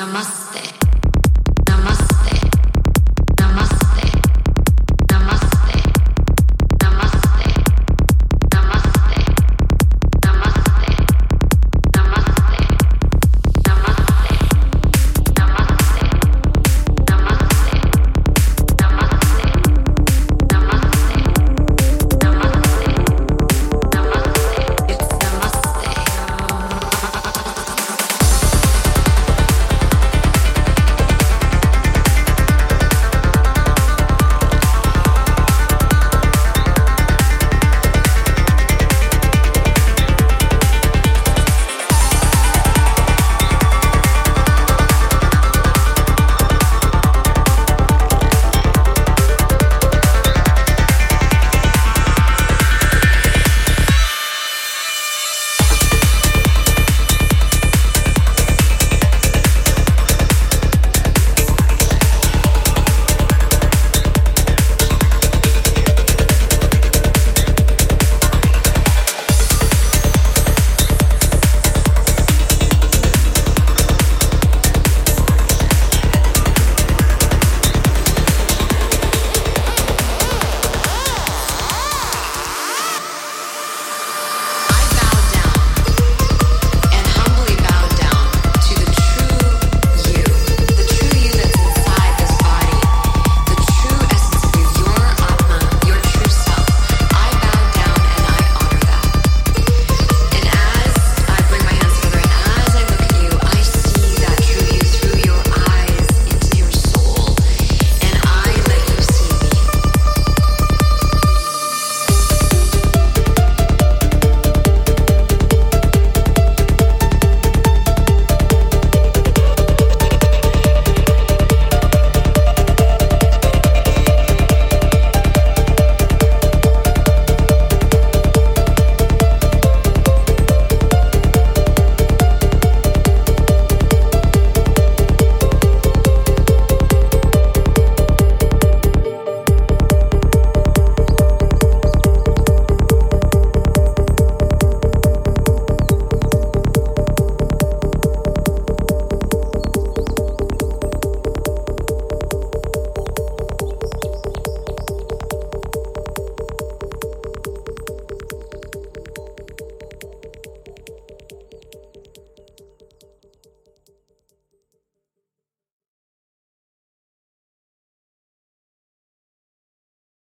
Namaste.